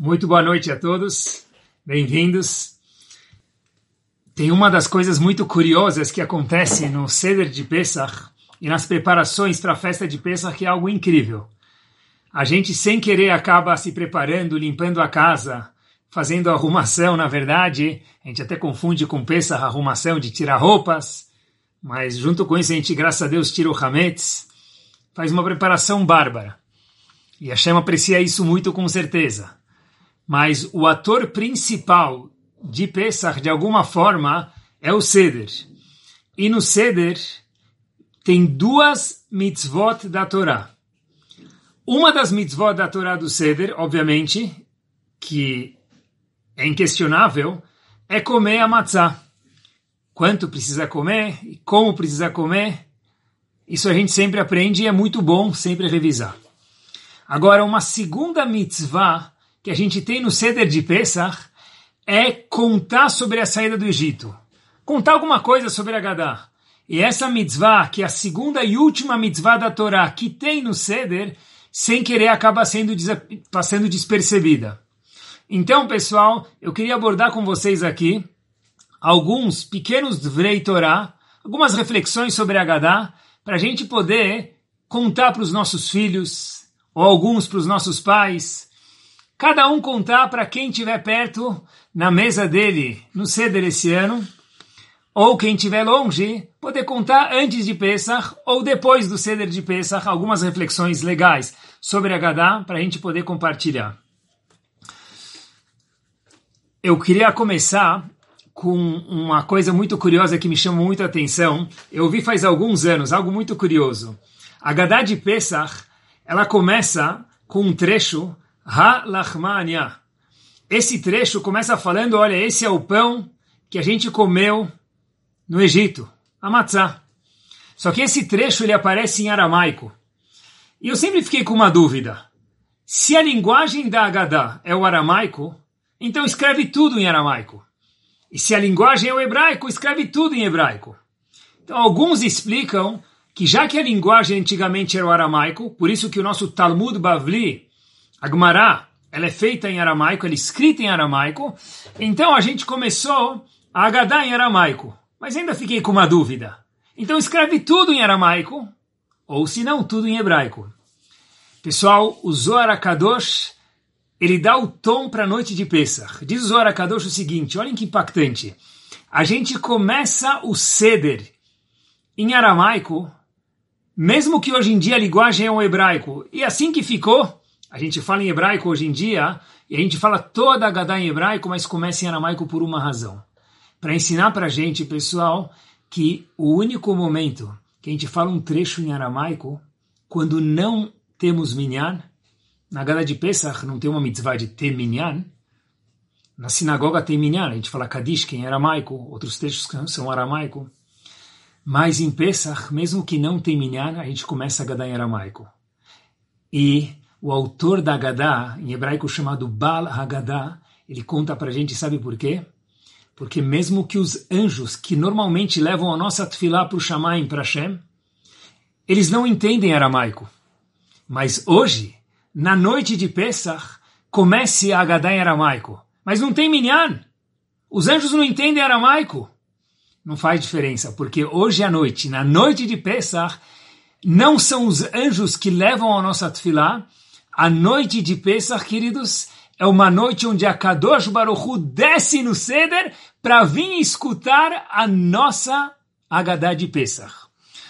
Muito boa noite a todos, bem-vindos. Tem uma das coisas muito curiosas que acontece no Seder de Pesach e nas preparações para a festa de Pesach que é algo incrível. A gente sem querer acaba se preparando, limpando a casa, fazendo arrumação, na verdade, a gente até confunde com Pesach arrumação de tirar roupas, mas junto com isso a gente, graças a Deus, tira o Hametz, faz uma preparação bárbara. E a Hashem aprecia isso muito com certeza. Mas o ator principal de Pesach, de alguma forma, é o Seder. E no Seder tem duas mitzvot da Torá. Uma das mitzvot da Torá do Seder, obviamente, que é inquestionável, é comer a matzah. Quanto precisa comer e como precisa comer, isso a gente sempre aprende e é muito bom sempre revisar. Agora, uma segunda mitzvah que a gente tem no Seder de Pesach é contar sobre a saída do Egito. Contar alguma coisa sobre a Gadá. E essa mitzvah, que é a segunda e última mitzvah da Torá que tem no Seder, sem querer acaba sendo passando despercebida. Então, pessoal, eu queria abordar com vocês aqui alguns pequenos Dvrei Torá, algumas reflexões sobre a Gadá, para a gente poder contar para os nossos filhos, ou alguns para os nossos pais, cada um contar para quem estiver perto na mesa dele no ceder esse ano, ou quem estiver longe, poder contar antes de Pesach ou depois do ceder de Pesach algumas reflexões legais sobre a Gadá para a gente poder compartilhar. Eu queria começar com uma coisa muito curiosa que me chamou muito atenção. Eu vi faz alguns anos, algo muito curioso. A Gadá de Pesach, ela começa com um trecho Ha-Lachmania. Esse trecho começa falando, olha, esse é o pão que a gente comeu no Egito, a matzah. Só que esse trecho ele aparece em aramaico. E eu sempre fiquei com uma dúvida. Se a linguagem da Agadá é o aramaico, então escreve tudo em aramaico. E se a linguagem é o hebraico, escreve tudo em hebraico. Então alguns explicam que já que a linguagem antigamente era o aramaico, por isso que o nosso Talmud Bavli a Gemara, ela é feita em aramaico, ela é escrita em aramaico. Então a gente começou a Agadá em aramaico. Mas ainda fiquei com uma dúvida. Então escreve tudo em aramaico, ou se não, tudo em hebraico. Pessoal, o Zohar Akadosh, ele dá o tom para a noite de Pesach. Diz o Zohar Akadosh o seguinte, olhem que impactante. A gente começa o Seder em aramaico, mesmo que hoje em dia a linguagem é o hebraico. E assim que ficou, a gente fala em hebraico hoje em dia, e a gente fala toda a Gadá em hebraico, mas começa em aramaico por uma razão. Para ensinar para a gente, pessoal, que o único momento que a gente fala um trecho em aramaico, quando não temos minyan, na Gadá de Pesach não tem uma mitzvah de ter minyan, na sinagoga tem minyan, a gente fala Kadish, que é em aramaico, outros textos são aramaico, mas em Pesach, mesmo que não tem minyan, a gente começa a Gadá em aramaico. E o autor da Haggadah, em hebraico chamado Baal Haggadah, ele conta para a gente, sabe por quê? Porque mesmo que os anjos, que normalmente levam a nossa tefilá para o Shamaim, para eles não entendem aramaico. Mas hoje, na noite de Pesach, comece a Haggadah em aramaico. Mas não tem minyan. Os anjos não entendem aramaico. Não faz diferença, porque hoje à noite, na noite de Pesach, não são os anjos que levam a nossa tefilá, a noite de Pesach, queridos, é uma noite onde a Kadosh Baruch Hu desce no Seder para vir escutar a nossa Agadá de Pesach.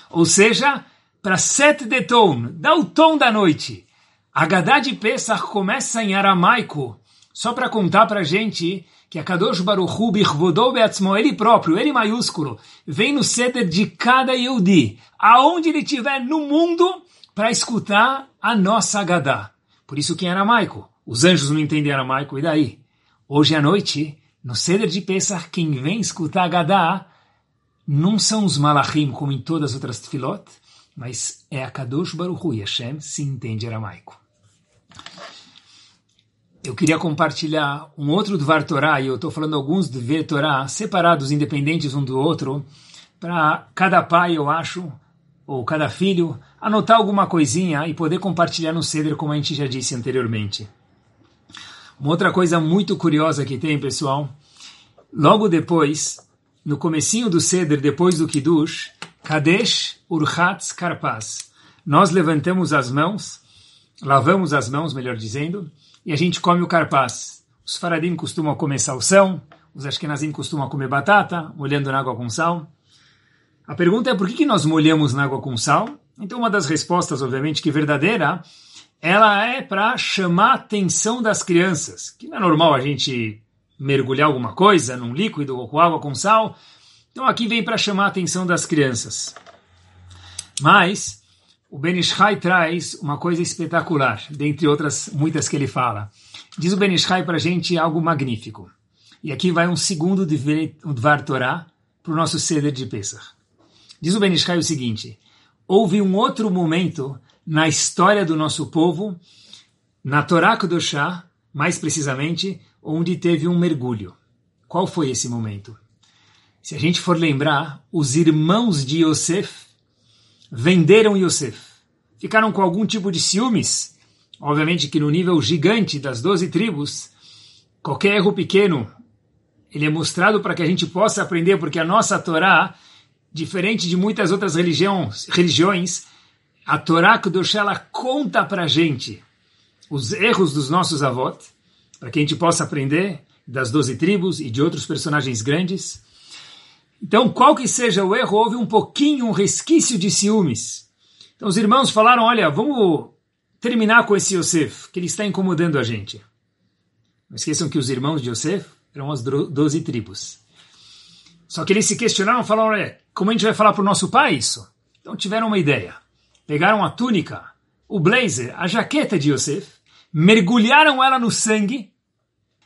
Ou seja, para sete de tom, dá o tom da noite. A Agadá de Pesach começa em aramaico, só para contar para gente que a Kadosh Baruch Hu Bichvodou Beatzmo, ele próprio, ele maiúsculo, vem no Seder de cada Yehudi, aonde ele estiver no mundo, para escutar a nossa Agadá. Por isso que em aramaico. Os anjos não entendem aramaico, e daí? Hoje à noite, no Seder de Pesach, quem vem escutar Gadá não são os malachim, como em todas as outras tefilot, mas é a Kadosh Baruch Hu, Hashem se entende aramaico. Eu queria compartilhar um outro Dvar Torah, e eu estou falando alguns Dvar Torah, separados, independentes um do outro, para cada pai, eu acho, ou cada filho, anotar alguma coisinha e poder compartilhar no Seder, como a gente já disse anteriormente. Uma outra coisa muito curiosa que tem, pessoal, logo depois, no comecinho do Seder, depois do Kiddush, Kadesh Urchatz Karpas. Nós levantamos as mãos, lavamos as mãos, melhor dizendo, e a gente come o Karpas. Os faradim costumam comer salsão, os ashkenazim costumam comer batata, molhando na água com sal. A pergunta é por que, nós molhamos na água com sal? Então, uma das respostas, obviamente, que verdadeira, ela é para chamar a atenção das crianças, que não é normal a gente mergulhar alguma coisa num líquido ou com água com sal. Então aqui vem para chamar a atenção das crianças. Mas o Benishai traz uma coisa espetacular, dentre outras muitas que ele fala. Diz o Benishai para a gente algo magnífico. E aqui vai um segundo Dvar Torah para o nosso ceder de Pesach. Diz o Benishai o seguinte, houve um outro momento na história do nosso povo, na Torá Kudoshá, mais precisamente, onde teve um mergulho. Qual foi esse momento? Se a gente for lembrar, os irmãos de Yosef venderam Yosef. Ficaram com algum tipo de ciúmes. Obviamente que no nível gigante das doze tribos, qualquer erro pequeno, ele é mostrado para que a gente possa aprender, porque a nossa Torá, diferente de muitas outras religiões, religiões a Torá Kudoshá, ela conta para gente os erros dos nossos avós, para que a gente possa aprender das doze tribos e de outros personagens grandes. Então, qual que seja o erro, houve um pouquinho, um resquício de ciúmes. Então, os irmãos falaram, olha, vamos terminar com esse Yosef, que ele está incomodando a gente. Não esqueçam que os irmãos de Yosef eram as doze tribos. Só que eles se questionaram, falaram, olha, como a gente vai falar para o nosso pai isso? Então, tiveram uma ideia pegaram a túnica, o blazer, a jaqueta de Yosef, mergulharam ela no sangue.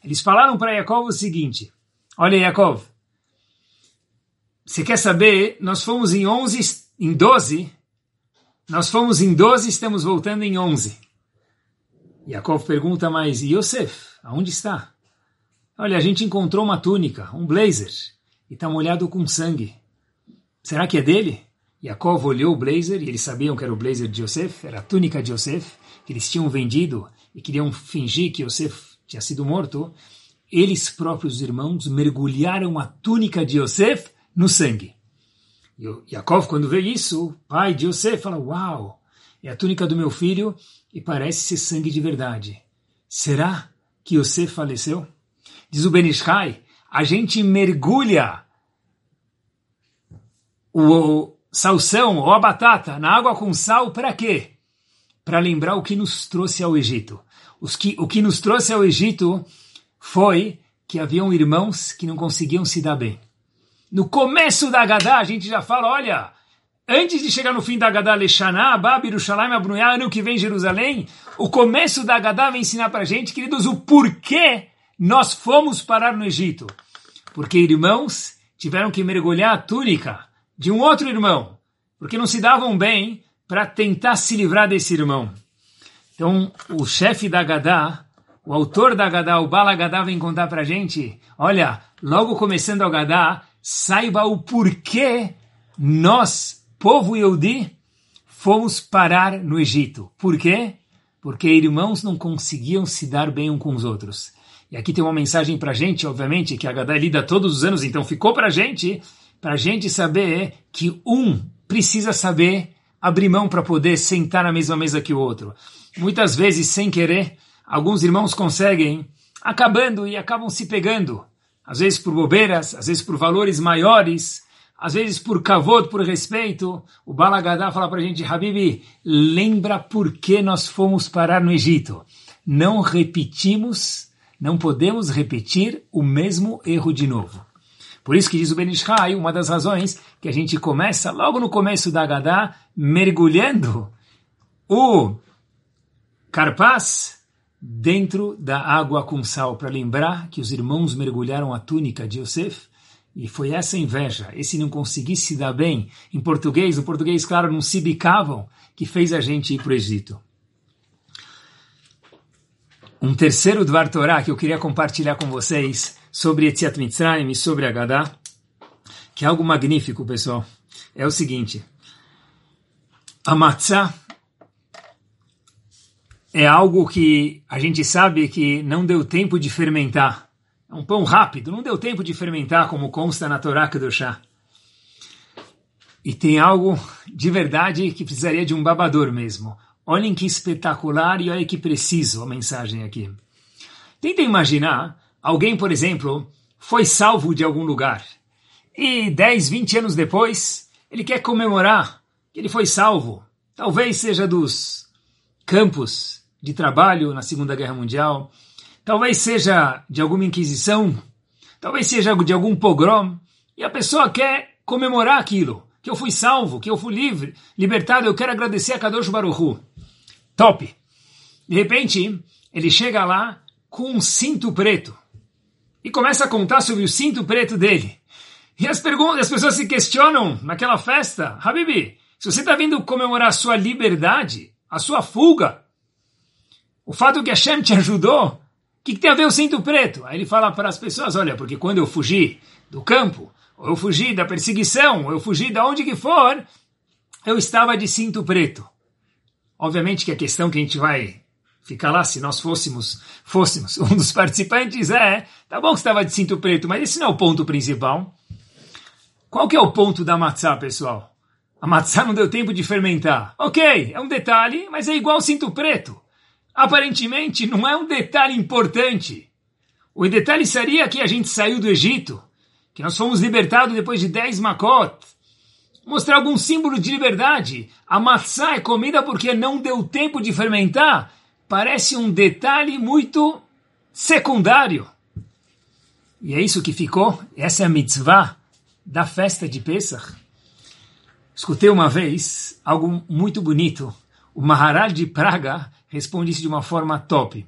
Eles falaram para Yaakov o seguinte: Olha, Yaakov, você quer saber? Nós fomos em 11, em 12, nós fomos em 12, estamos voltando em 11. Yaakov pergunta, mas Yosef, aonde está? Olha, a gente encontrou uma túnica, um blazer, e está molhado com sangue. Será que é dele? Yaakov olhou o blazer e eles sabiam que era o blazer de Yosef, era a túnica de Yosef, que eles tinham vendido e queriam fingir que Yosef tinha sido morto. Eles próprios irmãos mergulharam a túnica de Yosef no sangue. E Yaakov, quando vê isso, pai de Yosef, fala: Uau, é a túnica do meu filho e parece ser sangue de verdade. Será que Yosef faleceu? Diz o Benishai, a gente mergulha o, salsão ou a batata na água com sal para quê? Para lembrar o que nos trouxe ao Egito. Os que, o que nos trouxe ao Egito foi que haviam irmãos que não conseguiam se dar bem. No começo da Gadá, a gente já fala, olha, antes de chegar no fim da Gadá, Lechaná, Bab, Yerushalayim, Abnuyá, ano que vem Jerusalém, o começo da Gadá vai ensinar para gente, queridos, o porquê nós fomos parar no Egito. Porque irmãos tiveram que mergulhar a túnica de um outro irmão, porque não se davam bem para tentar se livrar desse irmão. Então, o chefe da Gadá, o autor da Gadá, o Bala Gadá, vem contar para a gente, olha, logo começando a Gadá, saiba o porquê nós, povo Yehudi, fomos parar no Egito. Por quê? Porque irmãos não conseguiam se dar bem um com os outros. E aqui tem uma mensagem para a gente, obviamente, que a Gadá lida todos os anos, então ficou para a gente para a gente saber que um precisa saber abrir mão para poder sentar na mesma mesa que o outro. Muitas vezes, sem querer, alguns irmãos conseguem, acabando e acabam se pegando. Às vezes por bobeiras, às vezes por valores maiores, às vezes por kavod, por respeito. O Balagadá fala para a gente, Habibi, lembra por que nós fomos parar no Egito. Não repetimos, não podemos repetir o mesmo erro de novo. Por isso que diz o Benishai, uma das razões que a gente começa logo no começo da Gadá, mergulhando o carpaz dentro da água com sal, para lembrar que os irmãos mergulharam a túnica de Yosef, e foi essa inveja, esse não conseguir se dar bem, em português, no português, claro, não se bicavam, que fez a gente ir para o Egito. Um terceiro Dvar Torah que eu queria compartilhar com vocês sobre Etziat Mitzrayim e sobre Agadá, que é algo magnífico, pessoal. É o seguinte, a matzah, é algo que a gente sabe que não deu tempo de fermentar. É um pão rápido, não deu tempo de fermentar, como consta na Torá chá. E tem algo de verdade que precisaria de um babador mesmo. Olhem que espetacular e olhem que preciso a mensagem aqui. Tenta imaginar alguém, por exemplo, foi salvo de algum lugar. E 10, 20 anos depois, ele quer comemorar que ele foi salvo. Talvez seja dos campos de trabalho na Segunda Guerra Mundial, talvez seja de alguma inquisição, talvez seja de algum pogrom, e a pessoa quer comemorar aquilo, que eu fui salvo, que eu fui livre, libertado, eu quero agradecer a Kadosh Baruchu. Top! De repente, ele chega lá com um cinto preto e começa a contar sobre o cinto preto dele. E as, perguntas, as pessoas se questionam naquela festa, Habibi, se você está vindo comemorar a sua liberdade, a sua fuga, o fato que Hashem te ajudou, o que, que, tem a ver o cinto preto? Aí ele fala para as pessoas, olha, porque quando eu fugi do campo, ou eu fugi da perseguição, ou eu fugi de onde que for, eu estava de cinto preto. Obviamente que a questão que a gente vai ficar lá, se nós fôssemos, fôssemos um dos participantes, é, tá bom que estava de cinto preto, mas esse não é o ponto principal. Qual que é o ponto da matzá, pessoal? A matzá não deu tempo de fermentar. Ok, é um detalhe, mas é igual cinto preto aparentemente não é um detalhe importante. O detalhe seria que a gente saiu do Egito, que nós fomos libertados depois de 10 makot. Mostrar algum símbolo de liberdade. A maçã é comida porque não deu tempo de fermentar. Parece um detalhe muito secundário. E é isso que ficou. Essa é a mitzvah da festa de Pesach. Escutei uma vez algo muito bonito. O Maharal de Praga responde isso de uma forma top.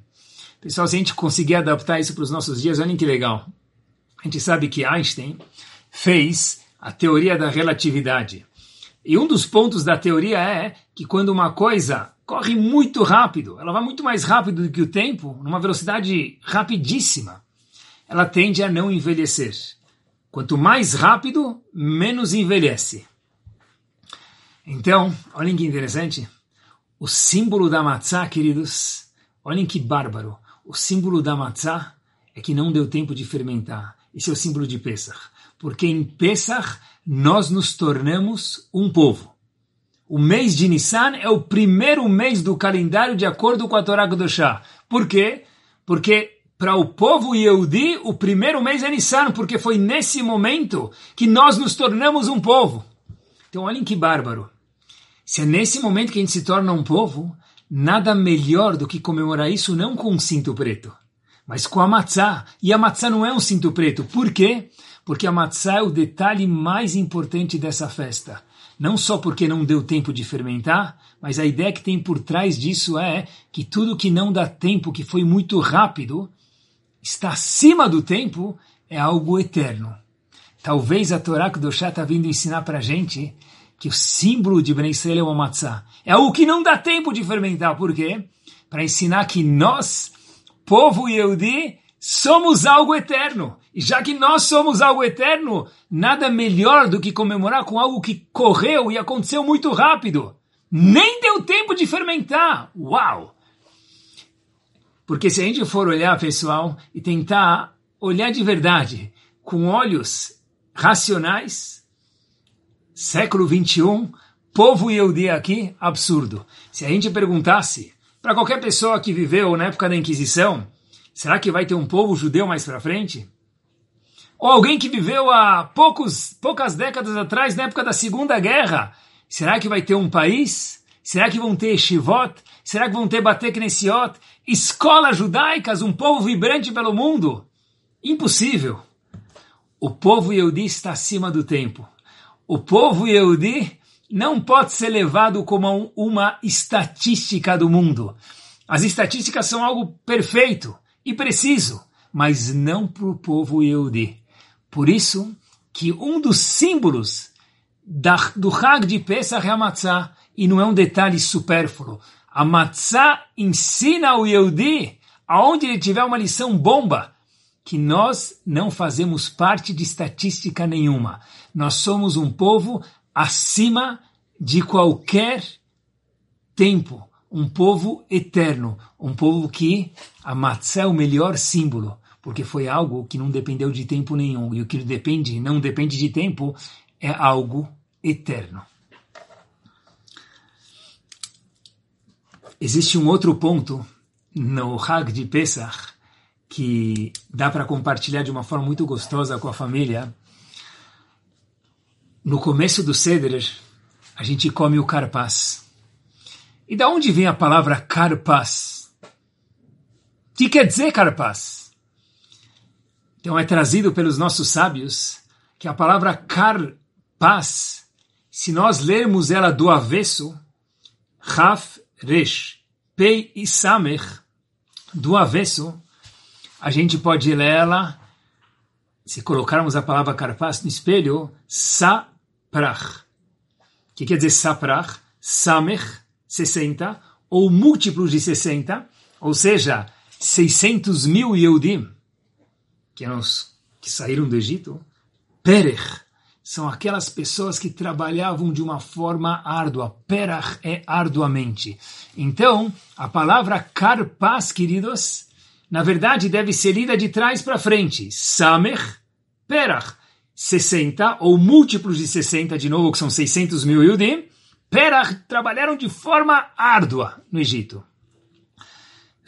Pessoal, se a gente conseguir adaptar isso para os nossos dias, olhem que legal. A gente sabe que Einstein fez a teoria da relatividade. E um dos pontos da teoria é que quando uma coisa corre muito rápido, ela vai muito mais rápido do que o tempo, numa velocidade rapidíssima, ela tende a não envelhecer. Quanto mais rápido, menos envelhece. Então, olhem que interessante. O símbolo da matzá, queridos, olhem que bárbaro. O símbolo da matzá é que não deu tempo de fermentar. Esse é o símbolo de Pesach. Porque em Pesach nós nos tornamos um povo. O mês de Nissan é o primeiro mês do calendário de acordo com a Torá Kedoshá. Por quê? Porque para o povo Yehudi, o primeiro mês é Nissan, porque foi nesse momento que nós nos tornamos um povo. Então olhem que bárbaro. Se é nesse momento que a gente se torna um povo, nada melhor do que comemorar isso não com um cinto preto, mas com a matzá. E a matzá não é um cinto preto. Por quê? Porque a matzá é o detalhe mais importante dessa festa. Não só porque não deu tempo de fermentar, mas a ideia que tem por trás disso é que tudo que não dá tempo, que foi muito rápido, está acima do tempo, é algo eterno. Talvez a Torá Kedoshá está vindo ensinar para a gente que o símbolo de Ben Israel é uma matzá. É algo que não dá tempo de fermentar. Por quê? Para ensinar que nós, povo Yehudi, somos algo eterno. E já que nós somos algo eterno, nada melhor do que comemorar com algo que correu e aconteceu muito rápido. Nem deu tempo de fermentar. Uau! Porque se a gente for olhar, pessoal, e tentar olhar de verdade, com olhos racionais, século 21, povo Yehudi aqui, absurdo. Se a gente perguntasse para qualquer pessoa que viveu na época da Inquisição, será que vai ter um povo judeu mais para frente? Ou alguém que viveu há poucos, poucas décadas atrás, na época da Segunda Guerra, será que vai ter um país? Será que vão ter Shivot? Será que vão ter Bate Knessiot? Escolas judaicas, um povo vibrante pelo mundo? Impossível. O povo Yehudi está acima do tempo o povo Yehudi não pode ser levado como uma estatística do mundo. As estatísticas são algo perfeito e preciso, mas não para o povo Yehudi. Por isso que um dos símbolos da, do Hag de Pesach é a matzah, e não é um detalhe supérfluo. A matzah ensina o Yehudi, aonde ele tiver uma lição bomba, que nós não fazemos parte de estatística nenhuma. Nós somos um povo acima de qualquer tempo, um povo eterno, um povo que a matzah é o melhor símbolo, porque foi algo que não dependeu de tempo nenhum, e o que depende, não depende de tempo, é algo eterno. Existe um outro ponto no Hag de Pesach que dá para compartilhar de uma forma muito gostosa com a família. No começo do Seder, a gente come o carpaz. E da onde vem a palavra carpaz? O que quer dizer carpaz? Então é trazido pelos nossos sábios que a palavra carpaz, se nós lermos ela do avesso, Raf Resh, Pei e Samech, do avesso, a gente pode ler ela, se colocarmos a palavra carpaz no espelho, saprach. O que quer dizer saprach? Samech, 60, ou múltiplos de 60, ou seja, 600 mil Yehudim, que, que saíram do Egito, Perech, são aquelas pessoas que trabalhavam de uma forma árdua. Perach é arduamente. Então, a palavra carpaz, queridos, na verdade deve ser lida de trás para frente. Samech, Perach, 60, ou múltiplos de 60, de novo, que são 600 mil Yudim. Perach trabalharam de forma árdua no Egito. Eu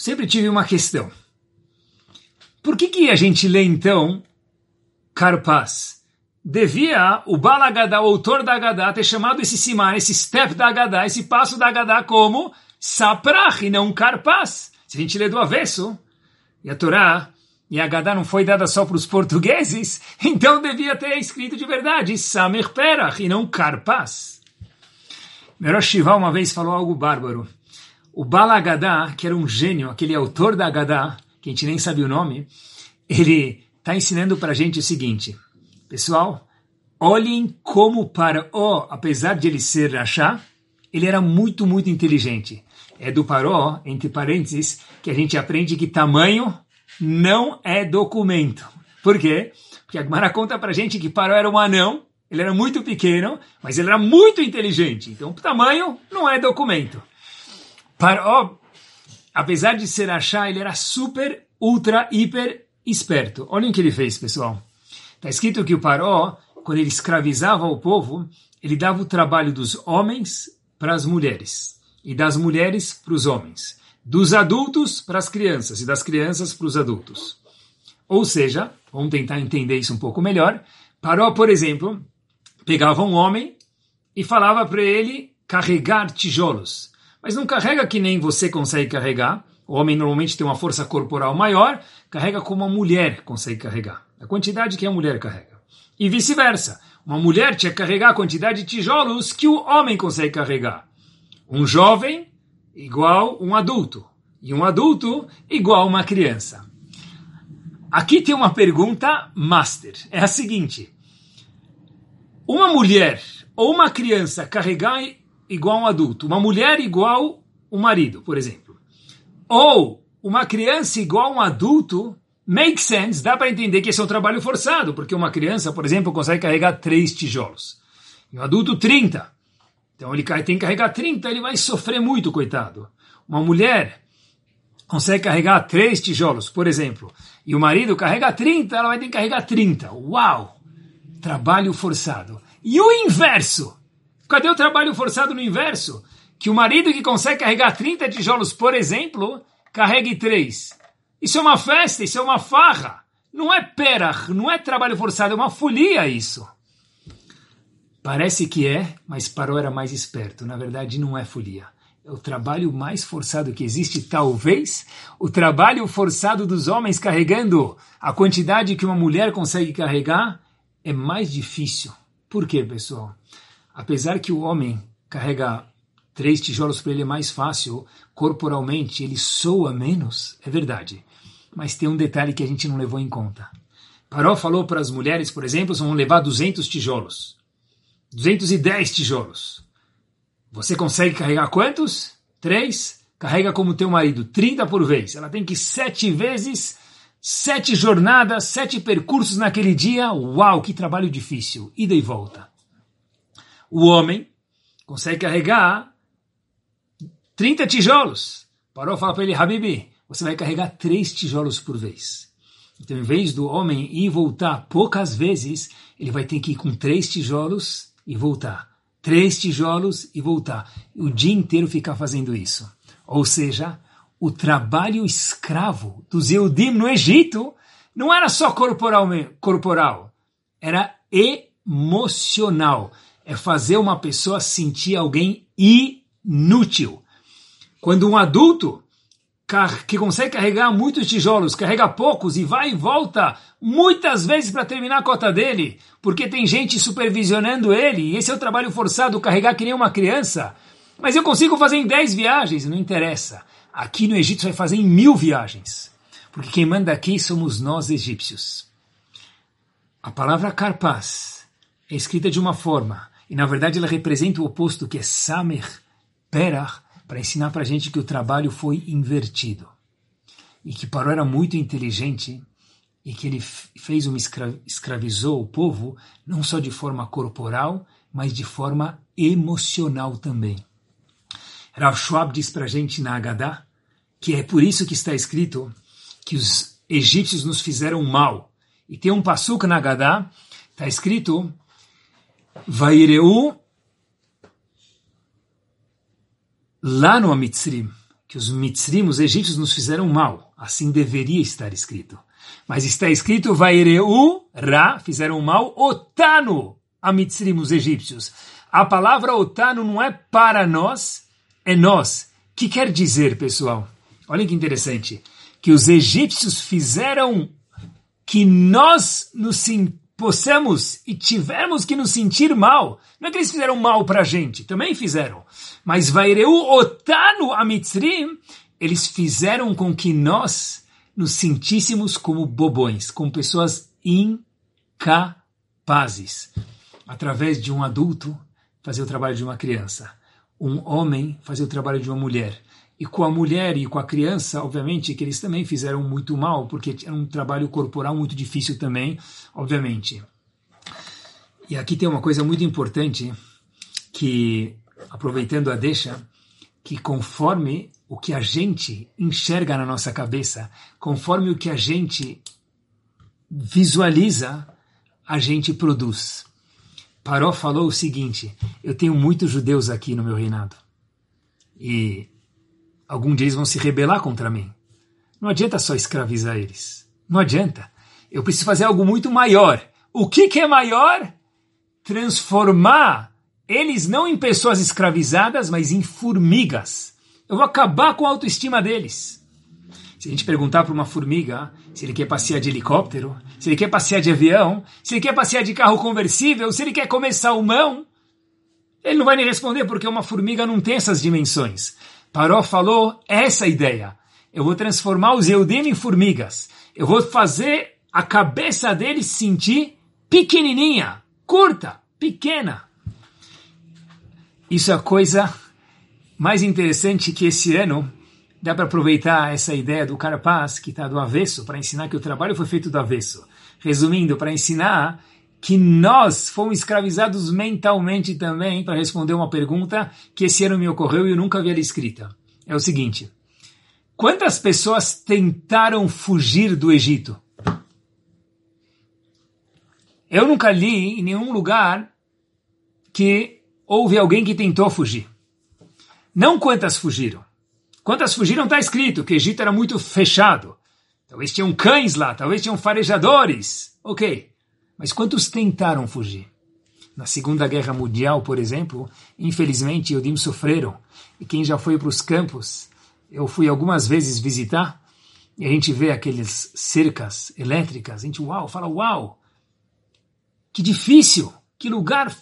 sempre tive uma questão. Por que, que a gente lê então carpaz? devia o Balagadá, o autor da Agadá, ter chamado esse Simá, esse step da Agadá, esse passo da Agadá como Saprach e não Karpas. Se a gente lê do avesso, e a Torá e a Agadá não foi dada só para os portugueses, então devia ter escrito de verdade Samer Perach e não Karpas. Merosh uma vez falou algo bárbaro. O Balagadá, que era um gênio, aquele autor da Agadá, que a gente nem sabe o nome, ele está ensinando para a gente o seguinte Pessoal, olhem como Paró, apesar de ele ser Rachá, ele era muito, muito inteligente. É do Paró, entre parênteses, que a gente aprende que tamanho não é documento. Por quê? Porque a Gemara conta pra gente que Paró era um anão, ele era muito pequeno, mas ele era muito inteligente. Então, tamanho não é documento. Paró, apesar de ser achar, ele era super, ultra, hiper esperto. Olhem o que ele fez, pessoal. Está escrito que o Paró, quando ele escravizava o povo, ele dava o trabalho dos homens para as mulheres e das mulheres para os homens, dos adultos para as crianças e das crianças para os adultos. Ou seja, vamos tentar entender isso um pouco melhor. Paró, por exemplo, pegava um homem e falava para ele carregar tijolos. Mas não carrega que nem você consegue carregar. O homem normalmente tem uma força corporal maior, carrega como a mulher consegue carregar a quantidade que a mulher carrega. E vice-versa. Uma mulher tinha que carregar a quantidade de tijolos que o homem consegue carregar. Um jovem igual um adulto. E um adulto igual uma criança. Aqui tem uma pergunta master. É a seguinte. Uma mulher ou uma criança carregar igual um adulto, uma mulher igual um marido, por exemplo, ou uma criança igual um adulto, Make sense, dá para entender que esse é um trabalho forçado, porque uma criança, por exemplo, consegue carregar três tijolos. E um adulto, 30. Então ele tem que carregar 30, ele vai sofrer muito, coitado. Uma mulher consegue carregar três tijolos, por exemplo, e o marido carrega 30, ela vai ter que carregar 30. Uau! Trabalho forçado. E o inverso? Cadê o trabalho forçado no inverso? Que o marido que consegue carregar 30 tijolos, por exemplo, carregue três. Isso é uma festa, isso é uma farra. Não é perach, não é trabalho forçado, é uma folia isso. Parece que é, mas Paró era mais esperto. Na verdade, não é folia. É o trabalho mais forçado que existe, talvez. O trabalho forçado dos homens carregando a quantidade que uma mulher consegue carregar é mais difícil. Por quê, pessoal? Apesar que o homem carrega três tijolos para ele é mais fácil, corporalmente ele soa menos, é verdade. Mas tem um detalhe que a gente não levou em conta. Paró falou para as mulheres, por exemplo, vão levar 200 tijolos. 210 tijolos. Você consegue carregar quantos? Três? Carrega como teu marido, 30 por vez. Ela tem que sete vezes, sete jornadas, sete percursos naquele dia. Uau, que trabalho difícil. Ida e volta. O homem consegue carregar 30 tijolos. Parou fala para ele, Habibi, você vai carregar três tijolos por vez. Então, em vez do homem ir e voltar poucas vezes, ele vai ter que ir com três tijolos e voltar. Três tijolos e voltar. O dia inteiro ficar fazendo isso. Ou seja, o trabalho escravo dos Eudim no Egito não era só corporal, corporal era emocional. É fazer uma pessoa sentir alguém inútil. Quando um adulto que consegue carregar muitos tijolos, carrega poucos e vai e volta muitas vezes para terminar a cota dele, porque tem gente supervisionando ele, e esse é o trabalho forçado, carregar que nem uma criança. Mas eu consigo fazer em 10 viagens, não interessa. Aqui no Egito vai fazer em mil viagens, porque quem manda aqui somos nós egípcios. A palavra carpaz é escrita de uma forma, e na verdade ela representa o oposto, que é samer, perach, para ensinar para a gente que o trabalho foi invertido. E que Paró era muito inteligente e que ele fez uma escra escravizou o povo não só de forma corporal, mas de forma emocional também. Rav Schwab diz para a gente na Haggadah que é por isso que está escrito que os egípcios nos fizeram mal. E tem um passuca na Haggadah, está escrito Vaireu lá no Amitzrim, que os Mitzrim, os egípcios, nos fizeram mal. Assim deveria estar escrito. Mas está escrito, Vaireu, Ra, fizeram mal, Otano, a Mitzrim, os egípcios. A palavra Otano não é para nós, é nós. O que quer dizer, pessoal? Olha que interessante. Que os egípcios fizeram que nós nos possamos e tivermos que nos sentir mal. Não é que eles fizeram mal para a gente, também fizeram. Mas Vaireu Otanu Amitzrim, eles fizeram com que nós nos sentíssemos como bobões, como pessoas incapazes. Através de um adulto fazer o trabalho de uma criança, um homem fazer o trabalho de uma mulher. E com a mulher e com a criança, obviamente, que eles também fizeram muito mal, porque era um trabalho corporal muito difícil também, obviamente. E aqui tem uma coisa muito importante, que, aproveitando a deixa, que conforme o que a gente enxerga na nossa cabeça, conforme o que a gente visualiza, a gente produz. Paró falou o seguinte: eu tenho muitos judeus aqui no meu reinado. E algum dia eles vão se rebelar contra mim. Não adianta só escravizar eles. Não adianta. Eu preciso fazer algo muito maior. O que, que é maior? Transformar eles não em pessoas escravizadas, mas em formigas. Eu vou acabar com a autoestima deles. Se a gente perguntar para uma formiga se ele quer passear de helicóptero, se ele quer passear de avião, se ele quer passear de carro conversível, se ele quer comer salmão, ele não vai nem responder porque uma formiga não tem essas dimensões. Paró falou essa ideia. Eu vou transformar os Eudim em formigas. Eu vou fazer a cabeça deles sentir pequenininha, curta, pequena. Isso é a coisa mais interessante que esse ano dá para aproveitar essa ideia do Carapaz, que está do avesso, para ensinar que o trabalho foi feito do avesso. Resumindo, para ensinar que nós fomos escravizados mentalmente também para responder uma pergunta que esse ano me ocorreu e eu nunca havia escrita. É o seguinte: quantas pessoas tentaram fugir do Egito? Eu nunca li em nenhum lugar que houve alguém que tentou fugir. Não quantas fugiram. Quantas fugiram está escrito que o Egito era muito fechado. Talvez tinham cães lá, talvez tinham farejadores. Ok. Mas quantos tentaram fugir? Na Segunda Guerra Mundial, por exemplo, infelizmente, Yodim sofreram. E quem já foi para os campos, eu fui algumas vezes visitar, e a gente vê aqueles cercas elétricas, a gente, uau, fala, uau, que difícil, que lugar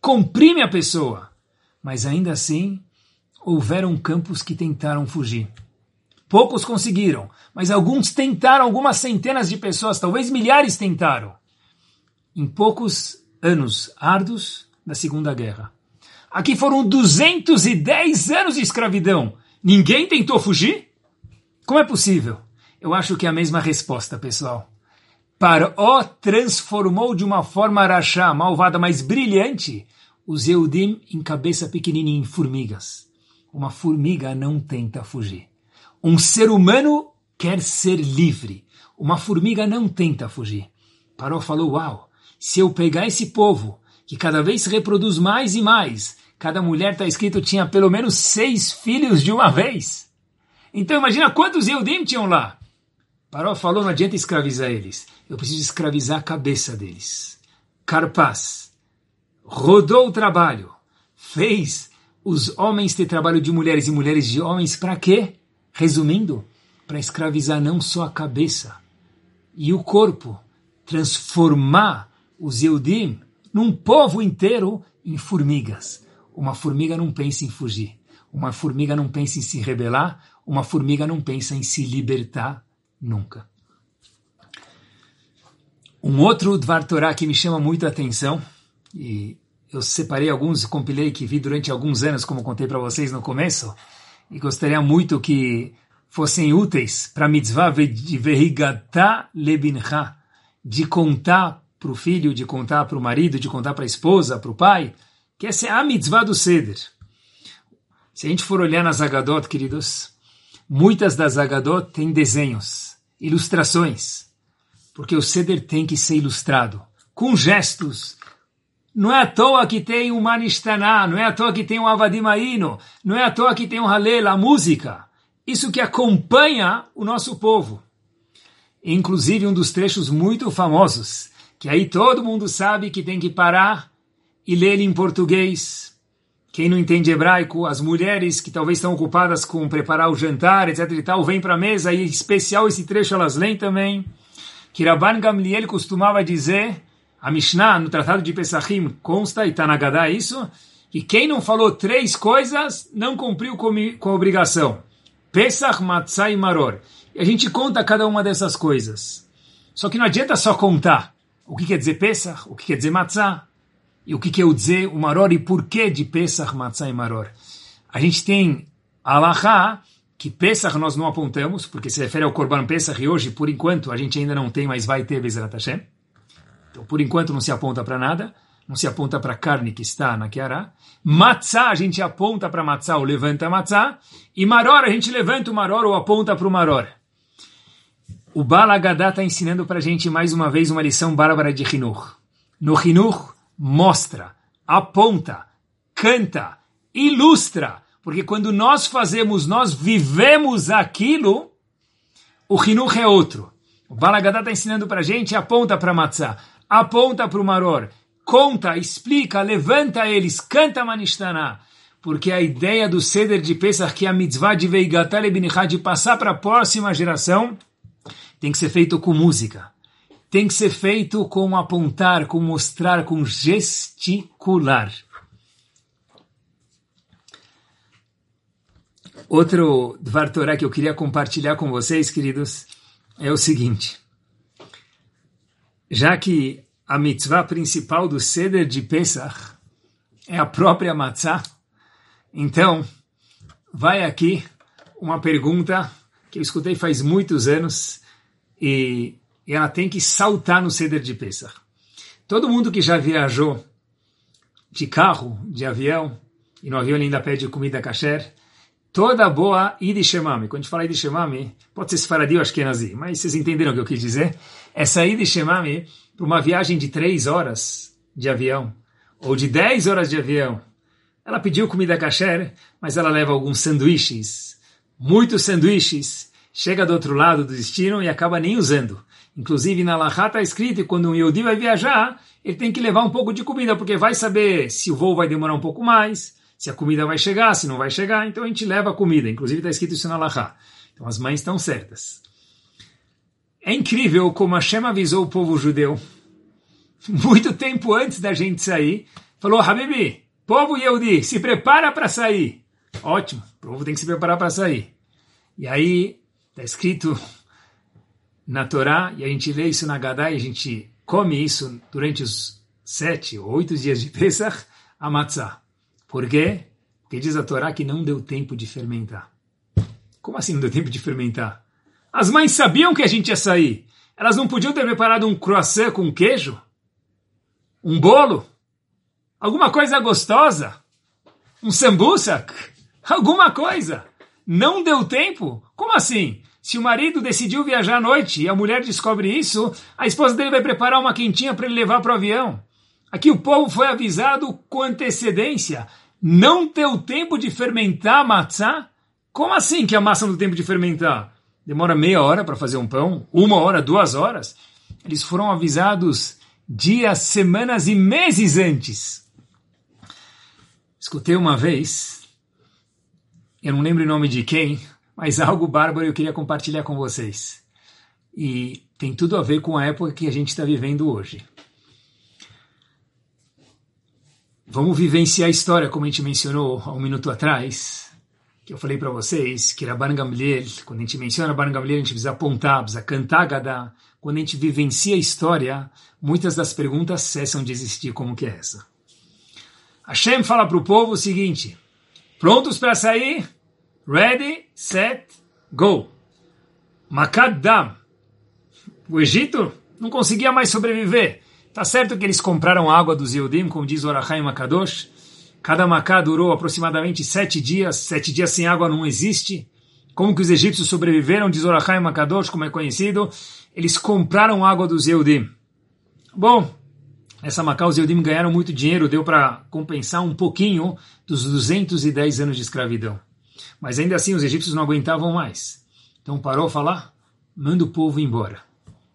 comprime a pessoa. Mas ainda assim, houveram campos que tentaram fugir. Poucos conseguiram, mas alguns tentaram, algumas centenas de pessoas, talvez milhares tentaram. Em poucos anos árduos da Segunda Guerra. Aqui foram 210 anos de escravidão. Ninguém tentou fugir? Como é possível? Eu acho que é a mesma resposta, pessoal. Paró transformou de uma forma araxá, malvada, mas brilhante, os Eudim em cabeça pequenininha, em formigas. uma formiga não tenta fugir. Um ser humano quer ser livre. Uma formiga não tenta fugir. Parou falou: Uau, se eu pegar esse povo, que cada vez se reproduz mais e mais, cada mulher está escrito tinha pelo menos seis filhos de uma vez. Então imagina quantos Eudim tinham lá. Paró falou, não adianta escravizar eles. Eu preciso escravizar a cabeça deles. Carpaz rodou o trabalho, fez os homens ter trabalho de mulheres e mulheres de homens para quê? Resumindo, para escravizar não só a cabeça e o corpo, transformar os Eudim num povo inteiro em formigas. Uma formiga não pensa em fugir. Uma formiga não pensa em se rebelar. Uma formiga não pensa em se libertar nunca. Um outro Dvar Torah que me chama muito a atenção, e eu separei alguns, compilei que vi durante alguns anos, como contei para vocês no começo, e gostaria muito que fossem úteis para a mitzvah de verigata lebincha, de contar para o filho, de contar para o marido, de contar para a esposa, para o pai, que essa é a mitzvah do Seder. Se a gente for olhar nas Agadot, queridos, muitas das Agadot têm desenhos, ilustrações, porque o Seder tem que ser ilustrado, com gestos. Não é à toa que tem um Manishtaná, não é à toa que tem um Avadimaino, não é à toa que tem um Halel, a música. Isso que acompanha o nosso povo. Inclusive um dos trechos muito famosos, que aí todo mundo sabe que tem que parar e ler em português. Quem não entende hebraico, as mulheres que talvez estão ocupadas com preparar o jantar, etc e tal, vêm para a mesa e em especial esse trecho elas leem também. Que Rabban Gamliel costumava dizer, a Mishnah no Tratado de Pesachim consta e está na Gadá isso, que quem não falou três coisas não cumpriu com a obrigação. Pesach, Matzah e Maror. E a gente conta cada uma dessas coisas. Só que não adianta só contar. O que quer dizer Pesach, o que quer dizer Matzah, e o que quer dizer o Maror e por que de Pesach, Matzah e Maror. A gente tem Alaha, que Pesach nós não apontamos, porque se refere ao Korban Pesach e hoje, por enquanto, a gente ainda não tem, mas vai ter Bezerra Hashem. Então, por enquanto, não se aponta para nada não se aponta para a carne que está na Kiara. Matzah, a gente aponta para Matzah ou levanta Matzah. E Maror, a gente levanta o Maror ou aponta para o Maror. O Balagadá está ensinando para a gente mais uma vez uma lição bárbara de Hinur. No Hinur, mostra, aponta, canta, ilustra. Porque quando nós fazemos, nós vivemos aquilo, o Hinur é outro. O Balagadá está ensinando para a gente, aponta para Matzah, aponta para o Maror conta, explica, levanta eles, canta Manishtana. Porque a ideia do Seder de Pesach, que é a mitzvah de Veigatal e de passar para a próxima geração, tem que ser feito com música. Tem que ser feito com apontar, com mostrar, com gesticular. Outro Dvar Torah que eu queria compartilhar com vocês, queridos, é o seguinte. Já que a mitzvah principal do Seder de Pesach é a própria matzah. Então, vai aqui uma pergunta que eu escutei faz muitos anos e ela tem que saltar no Seder de Pesach. Todo mundo que já viajou de carro, de avião, e no avião ele ainda pede comida kasher, toda boa Idishemami. Quando a gente fala Idishemami, pode ser Sfaradi ou Ashkenazi, mas vocês entenderam o que eu quis dizer. Essa Idishemami para uma viagem de três horas de avião, ou de dez horas de avião. Ela pediu comida kasher, mas ela leva alguns sanduíches, muitos sanduíches, chega do outro lado do destino e acaba nem usando. Inclusive na Lahá está escrito que quando um Yodi vai viajar, ele tem que levar um pouco de comida, porque vai saber se o voo vai demorar um pouco mais, se a comida vai chegar, se não vai chegar, então a gente leva a comida. Inclusive está escrito isso na Lahá. Então as mães estão certas. É incrível como Hashem avisou o povo judeu, muito tempo antes da gente sair, falou, Habibi, povo Yehudi, se prepara para sair. Ótimo, o povo tem que se preparar para sair. E aí, está escrito na Torá, e a gente lê isso na Gadá, e a gente come isso durante os sete ou oito dias de Pesach, a matzah. Por quê? Porque diz a Torá que não deu tempo de fermentar. Como assim não deu tempo de fermentar? As mães sabiam que a gente ia sair. Elas não podiam ter preparado um croissant com queijo? Um bolo? Alguma coisa gostosa? Um sambusak? Alguma coisa! Não deu tempo? Como assim? Se o marido decidiu viajar à noite e a mulher descobre isso, a esposa dele vai preparar uma quentinha para ele levar para o avião. Aqui o povo foi avisado com antecedência. Não deu tempo de fermentar a matzá? Como assim que a massa não tem tempo de fermentar? Demora meia hora para fazer um pão? Uma hora, duas horas? Eles foram avisados dias, semanas e meses antes. Escutei uma vez, eu não lembro o nome de quem, mas algo bárbaro eu queria compartilhar com vocês. E tem tudo a ver com a época que a gente está vivendo hoje. Vamos vivenciar a história, como a gente mencionou há um minuto atrás, que eu falei para vocês, que Rabban Gamliel, quando a gente menciona Rabban Gamliel, a gente precisa apontar, precisa cantar Gadá. Quando a gente vivencia a história, muitas das perguntas cessam de existir, como que é essa. Hashem fala para o povo o seguinte, prontos para sair? Ready, set, go. Makad Dam. O Egito não conseguia mais sobreviver. Tá certo que eles compraram água dos Yehudim, como diz o Arachaim Makadosh. Cada macá durou aproximadamente sete dias. Sete dias sem água não existe. Como que os egípcios sobreviveram, diz Orachaim Makadosh, como é conhecido. Eles compraram água dos Yehudim. Bom, essa Macá, os Yehudim ganharam muito dinheiro, deu para compensar um pouquinho dos 210 anos de escravidão. Mas ainda assim os egípcios não aguentavam mais. Então parou falar, manda o povo embora.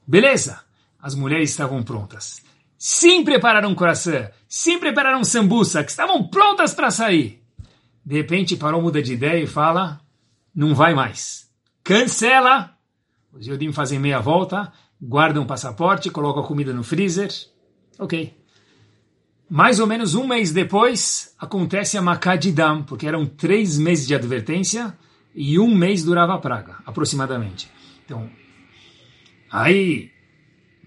Beleza, as mulheres estavam prontas. Sim prepararam um coração, sim prepararam um sambuça, que estavam prontas para sair. De repente parou, muda de ideia e fala, não vai mais. Cancela! Os Yodim fazem meia volta, guardam o passaporte, colocam a comida no freezer. Ok. Mais ou menos um mês depois, acontece a Makadidam, porque eram três meses de advertência e um mês durava a praga, aproximadamente. Então, aí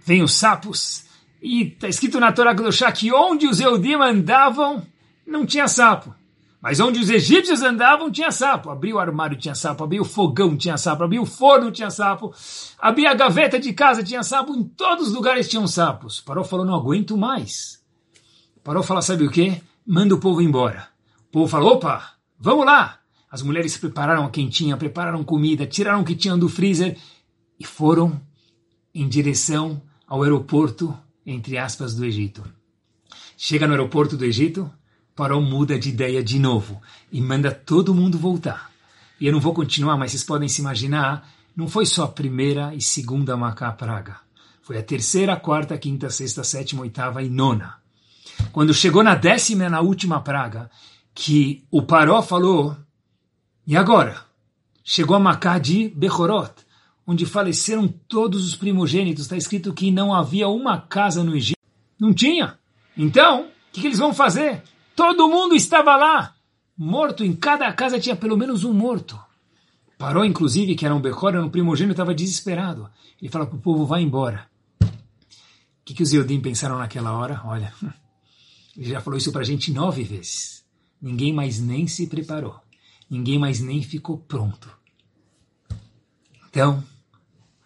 vem os sapos, e está escrito na Torá Kedoshá que onde os Eudim andavam, não tinha sapo. Mas onde os egípcios andavam, tinha sapo. Abriu o armário, tinha sapo. Abriu o fogão, tinha sapo. Abriu o forno, tinha sapo. Abria a gaveta de casa, tinha sapo. Em todos os lugares tinham sapos. Parou falou, não aguento mais. Parou falar, sabe o quê? Manda o povo embora. O povo falou, opa, vamos lá. As mulheres prepararam a quentinha, prepararam comida, tiraram o que tinham do freezer e foram em direção ao aeroporto, entre aspas, do Egito. Chega no aeroporto do Egito, Parou muda de ideia de novo e manda todo mundo voltar. E eu não vou continuar, mas vocês podem se imaginar, não foi só a primeira e segunda Macá praga. Foi a terceira, quarta, quinta, sexta, sétima, oitava e nona. Quando chegou na décima na última praga, que o Paró falou, e agora? Chegou a Macá de Bechorot, onde faleceram todos os primogênitos. Está escrito que não havia uma casa no Egito. Não tinha. Então, o que, que eles vão fazer? Todo mundo estava lá. Morto, em cada casa tinha pelo menos um morto. Parou, inclusive, que era um Bechor, era um primogênito, estava desesperado. Ele fala para o povo, vai embora. O que, que os Eudim pensaram naquela hora? Olha, ele já falou isso para a gente nove vezes. Ninguém mais nem se preparou. Ninguém mais nem ficou pronto. Então,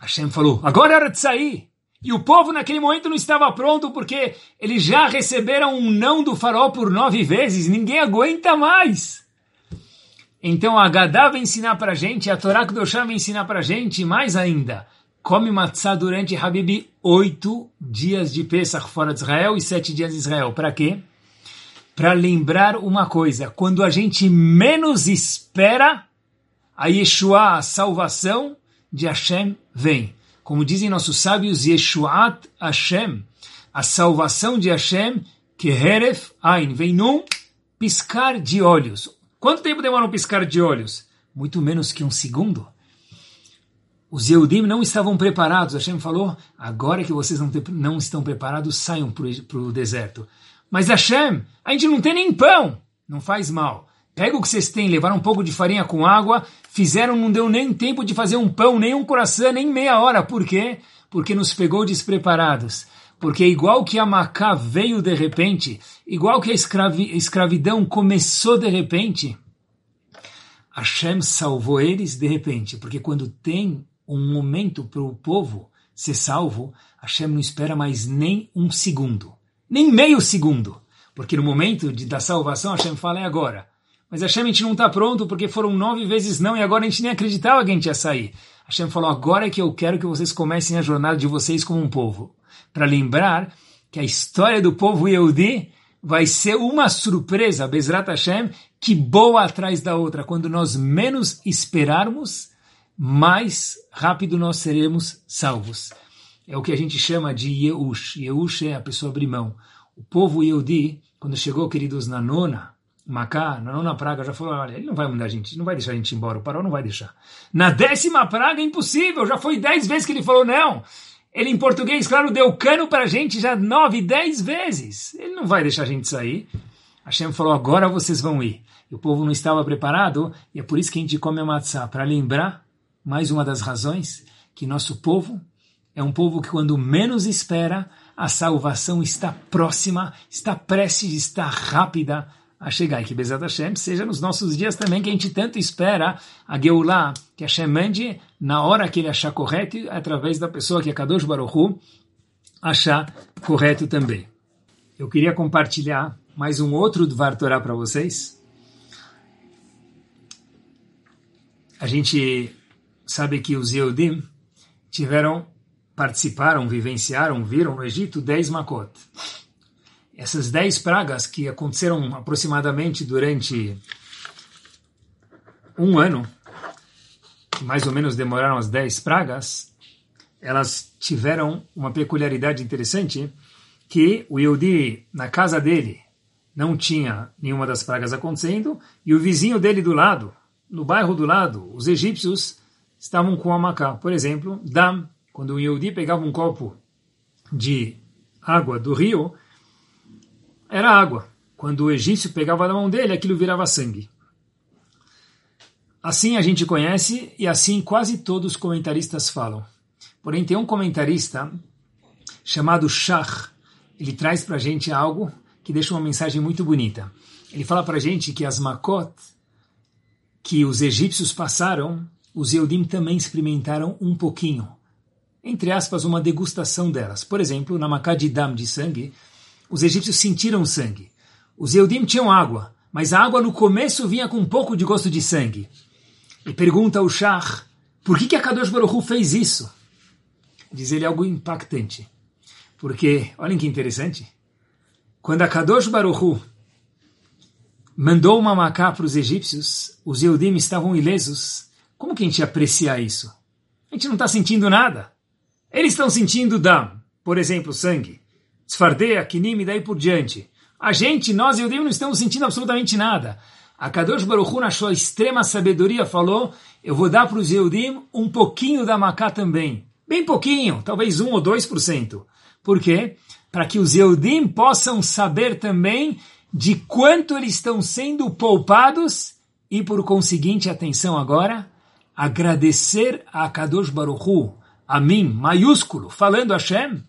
Hashem falou, agora é hora de sair. E o povo naquele momento não estava pronto porque eles já receberam um não do farol por nove vezes. Ninguém aguenta mais. Então a Gadá vai ensinar para gente, a Torá Kedoshá vai ensinar para gente, mais ainda, come matzá durante Habib oito dias de Pesach fora de Israel e sete dias de Israel. Para quê? Para lembrar uma coisa, quando a gente menos espera, a Yeshua, a salvação de Hashem, vem. Como dizem nossos sábios, Yeshuat Hashem, a salvação de Hashem, que Heref Ain, vem num piscar de olhos. Quanto tempo demora um piscar de olhos? Muito menos que um segundo. Os Yehudim não estavam preparados. Hashem falou, agora que vocês não, te, não estão preparados, saiam para o deserto. Mas Hashem, a gente não tem nem pão. Não faz mal. Pega o que vocês têm, levaram um pouco de farinha com água, fizeram, não deu nem tempo de fazer um pão, nem um coração, nem meia hora. Por quê? Porque nos pegou despreparados. Porque igual que a Macá veio de repente, igual que a escravi escravidão começou de repente, Hashem salvou eles de repente. Porque quando tem um momento para o povo ser salvo, Hashem não espera mais nem um segundo, nem meio segundo. Porque no momento de, da salvação, Hashem fala é agora. Mas Hashem, a gente não está pronto porque foram nove vezes não e agora a gente nem acreditava que a gente ia sair. Hashem falou, agora é que eu quero que vocês comecem a jornada de vocês como um povo. Para lembrar que a história do povo Yehudi vai ser uma surpresa, Bezrat Hashem, que boa atrás da outra. Quando nós menos esperarmos, mais rápido nós seremos salvos. É o que a gente chama de Yeush. Yeush é a pessoa abrir mão. O povo Yehudi, quando chegou, queridos, na nona, Macá, na nona praga, já falou, olha, ele não vai mandar a gente, não vai deixar a gente embora, o Paró não vai deixar. Na décima praga, impossível, já foi dez vezes que ele falou não. Ele, em português, claro, deu cano para a gente já nove, dez vezes. Ele não vai deixar a gente sair. Hashem falou, agora vocês vão ir. E o povo não estava preparado, e é por isso que a gente come a matzah, para lembrar, mais uma das razões, que nosso povo é um povo que quando menos espera, a salvação está próxima, está prestes, está rápida a chegar. E que Bezat Hashem seja nos nossos dias também que a gente tanto espera a Geulah, que Hashem mande na hora que ele achar correto, através da pessoa que é Kadosh Baruch Hu, achar correto também. Eu queria compartilhar mais um outro Dvar Torah para vocês. A gente sabe que os Yehudim tiveram, participaram, vivenciaram, viram no Egito 10 Makot. Essas 10 pragas que aconteceram aproximadamente durante um ano, que mais ou menos demoraram as 10 pragas, elas tiveram uma peculiaridade interessante, que o Yehudi, na casa dele, não tinha nenhuma das pragas acontecendo, e o vizinho dele do lado, no bairro do lado, os egípcios estavam com a macá. Por exemplo, Dam, quando o Yehudi pegava um copo de água do rio, era água. Quando o egípcio pegava na mão dele, aquilo virava sangue. Assim a gente conhece e assim quase todos os comentaristas falam. Porém, tem um comentarista chamado Shach, ele traz para a gente algo que deixa uma mensagem muito bonita. Ele fala para a gente que as makot que os egípcios passaram, os Eudim também experimentaram um pouquinho. Entre aspas, uma degustação delas. Por exemplo, na Maká de Dam de sangue, os egípcios sentiram sangue. Os Eudim tinham água, mas a água no começo vinha com um pouco de gosto de sangue. E pergunta ao Shah, por que, que a Kadosh Baruch Hu fez isso? Diz ele algo impactante. Porque, olhem que interessante, quando a Kadosh Baruch Hu mandou uma macá para os egípcios, os Eudim estavam ilesos. Como que a gente aprecia isso? A gente não está sentindo nada. Eles estão sentindo dam, por exemplo, sangue. Tzfardeia, kinim e daí por diante. A gente, nós Eudim, não estamos sentindo absolutamente nada. A Kadosh Baruch Hu, na sua extrema sabedoria, falou, eu vou dar para os Eudim um pouquinho da macá também. Bem pouquinho, talvez 1 ou 2%. Por quê? Para que os Eudim possam saber também de quanto eles estão sendo poupados e, por conseguinte, atenção agora, agradecer a Kadosh Baruch Hu, a mim, maiúsculo, falando a Hashem,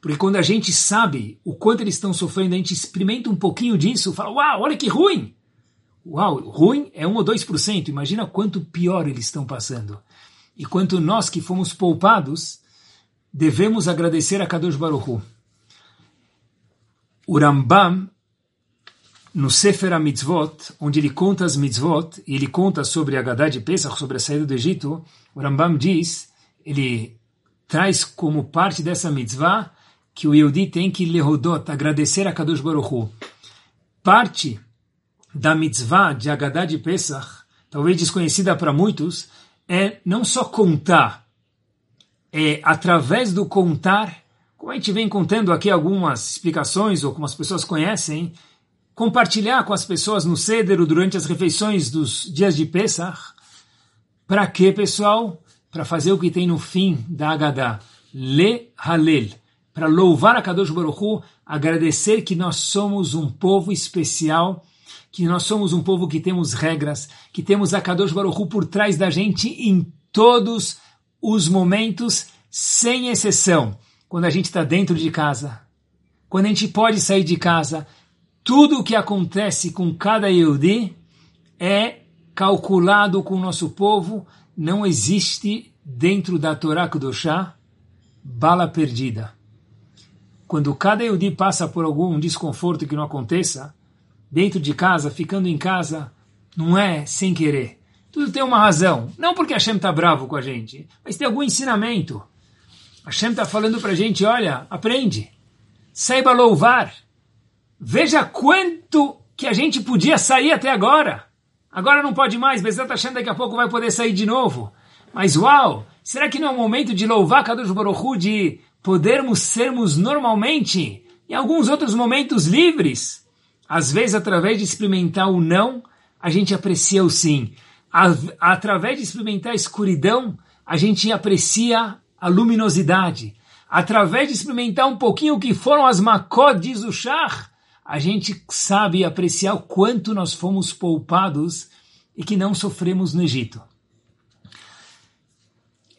porque quando a gente sabe o quanto eles estão sofrendo, a gente experimenta um pouquinho disso, fala, uau, olha que ruim! Uau, ruim é 1 ou 2%, imagina quanto pior eles estão passando. E quanto nós que fomos poupados, devemos agradecer a Kadosh Baruch Hu. O Rambam no Sefer HaMitzvot, onde ele conta as mitzvot, e ele conta sobre a Gadá de Pesach, sobre a saída do Egito, o Rambam diz, ele traz como parte dessa mitzvah que o Yehudi tem que lehodot, agradecer a Kadosh Baruch Hu. Parte da mitzvah de Agadá de Pesach, talvez desconhecida para muitos, é não só contar, é através do contar, como a gente vem contando aqui algumas explicações, ou como as pessoas conhecem, compartilhar com as pessoas no cedro durante as refeições dos dias de Pesach. Para quê, pessoal? Para fazer o que tem no fim da Haggadah. Le Halel. Para louvar a Kadosh Baruch Hu, agradecer que nós somos um povo especial, que nós somos um povo que temos regras, que temos a Kadosh Baruch Hu por trás da gente em todos os momentos, sem exceção. Quando a gente está dentro de casa, quando a gente pode sair de casa, tudo o que acontece com cada Yehudi é calculado com o nosso povo, não existe dentro da Torá Kudoshá bala perdida. Quando cada Yehudi passa por algum desconforto que não aconteça, dentro de casa, ficando em casa, não é sem querer. Tudo tem uma razão. Não porque Hashem está bravo com a gente, mas tem algum ensinamento. Hashem está falando para a gente, olha, aprende. Saiba louvar. Veja quanto que a gente podia sair até agora. Agora não pode mais, Bezat Hashem daqui a pouco vai poder sair de novo. Mas uau, será que não é o momento de louvar Kadosh Baruch Hu, de podermos sermos normalmente, em alguns outros momentos livres? Às vezes, através de experimentar o não, a gente aprecia o sim. Através de experimentar a escuridão, a gente aprecia a luminosidade. Através de experimentar um pouquinho o que foram as makot, diz o a gente sabe apreciar o quanto nós fomos poupados e que não sofremos no Egito.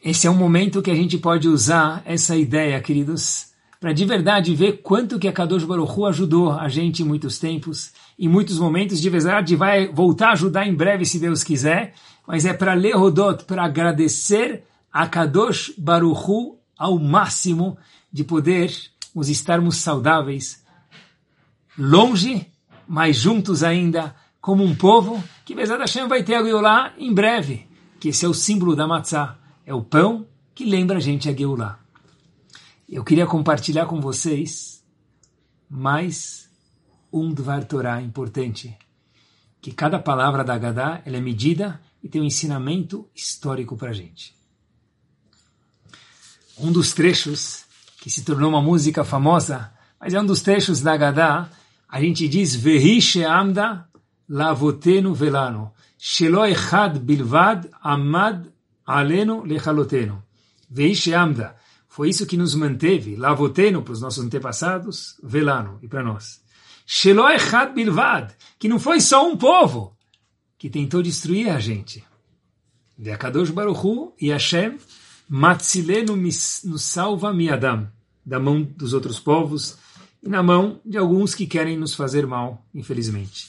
Esse é um momento que a gente pode usar essa ideia, queridos, para de verdade ver quanto que a Kadosh Baruch Hu ajudou a gente em muitos tempos, em muitos momentos, de verdade vai voltar a ajudar em breve, se Deus quiser, mas é para ler Rodot, para agradecer a Kadosh Baruch Hu ao máximo de podermos estarmos saudáveis, longe, mas juntos ainda, como um povo, que Bezat Hashem vai ter a lá em breve, que esse é o símbolo da matzah, é o pão que lembra a gente a Geulah. Eu queria compartilhar com vocês mais um Dvar Torah importante, que cada palavra da Haggadah ela é medida e tem um ensinamento histórico para a gente. Um dos trechos que se tornou uma música famosa, mas é um dos trechos da Haggadah a gente diz Vehi she'amda lavotenu velano, shelo echad bilvad amad alenu lechalotenu. Vehi she'amda. Foi isso que nos manteve, lavotenu para os nossos antepassados, velano e para nós. Shelo echad bilvad, que não foi só um povo que tentou destruir a gente. De Baruchu e Hashem, matzilenu nos salva miadam, da mão dos outros povos, e na mão de alguns que querem nos fazer mal, infelizmente.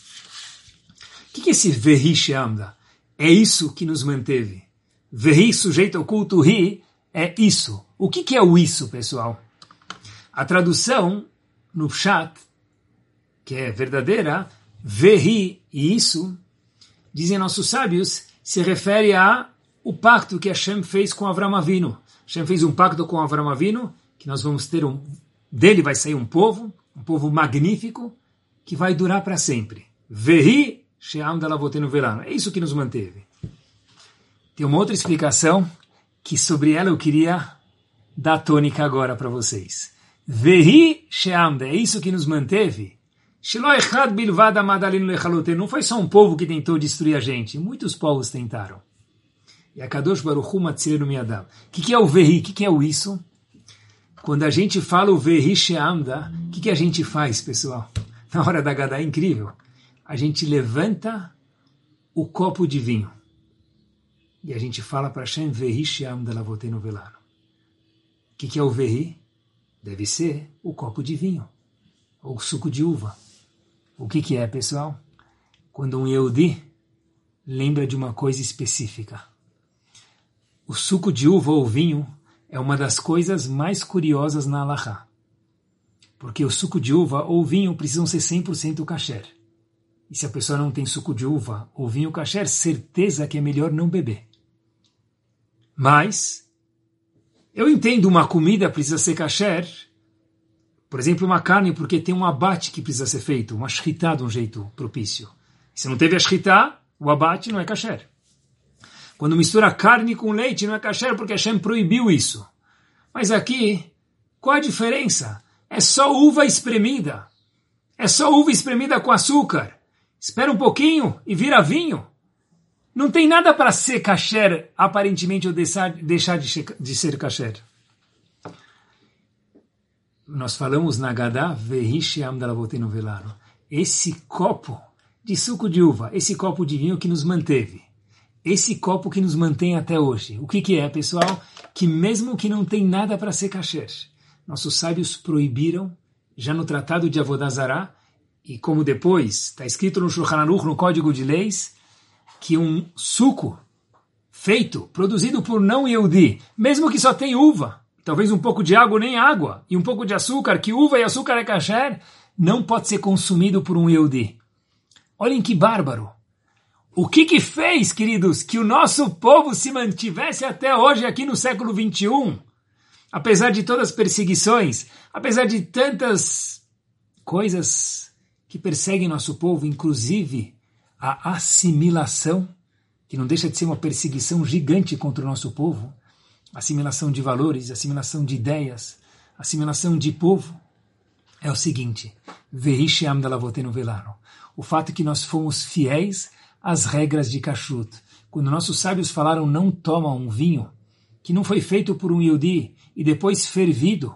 O que, é esse Vehi Sheamda? É isso que nos manteve. Vehi, sujeito oculto, ri, é isso. O que, que é o isso, pessoal? A tradução no chat, que é verdadeira, Vehi e isso, dizem nossos sábios, se refere a o pacto que Hashem fez com Avram Avinu. Hashem fez um pacto com Avram Avinu, que nós vamos ter um, dele vai sair um povo, um povo magnífico, que vai durar para sempre. Vehi Sheam Dalavotenu Velano. É isso que nos manteve. Tem uma outra explicação que sobre ela eu queria dar tônica agora para vocês. Vehi Sheamda, é isso que nos manteve. Não foi só um povo que tentou destruir a gente, muitos povos tentaram. E a Kadosh Baruch Matzirenu Miadam. O que é o Vehi? O que é o isso? Quando a gente fala o Vehi Sheamda, o que, que a gente faz, pessoal? Na hora da Gadá é incrível. A gente levanta o copo de vinho. E a gente fala para Hashem Vehi Sheamda Lavotenu Velano. O que, que é o Vehi? Deve ser o copo de vinho. Ou suco de uva. O que, que é, pessoal? Quando um Yehudi lembra de uma coisa específica. O suco de uva ou vinho é uma das coisas mais curiosas na Allahá. Porque o suco de uva ou vinho precisam ser 100% kasher. E se a pessoa não tem suco de uva ou vinho kasher, certeza que é melhor não beber. Mas, eu entendo uma comida precisa ser kasher, por exemplo, uma carne porque tem um abate que precisa ser feito, uma shritá de um jeito propício. Se não teve a shritá, o abate não é kasher. Quando mistura carne com leite não é kasher porque Hashem proibiu isso. Mas aqui, qual a diferença? É só uva espremida. É só uva espremida com açúcar. Espera um pouquinho e vira vinho. Não tem nada para ser kasher, aparentemente, ou deixar, de, ser, de kasher. Nós falamos na Gadá, Velano. Esse copo de suco de uva, esse copo de vinho que nos manteve esse copo que nos mantém até hoje. O que, que é, pessoal? Que mesmo que não tem nada para ser kasher, nossos sábios proibiram, já no Tratado de Avodazará, e como depois está escrito no Shulchan Aruch, no Código de Leis, que um suco feito, produzido por não Yehudi, mesmo que só tem uva, talvez um pouco de água nem água, e um pouco de açúcar, que uva e açúcar é kasher, não pode ser consumido por um Yehudi. Olhem que bárbaro! O que que fez, queridos, que o nosso povo se mantivesse até hoje aqui no século 21? Apesar de todas as perseguições, apesar de tantas coisas que perseguem nosso povo, inclusive a assimilação, que não deixa de ser uma perseguição gigante contra o nosso povo, assimilação de valores, assimilação de ideias, assimilação de povo, é o seguinte: o fato é que nós fomos fiéis às regras de Kashrut. Quando nossos sábios falaram não toma um vinho que não foi feito por um Yodi e depois fervido.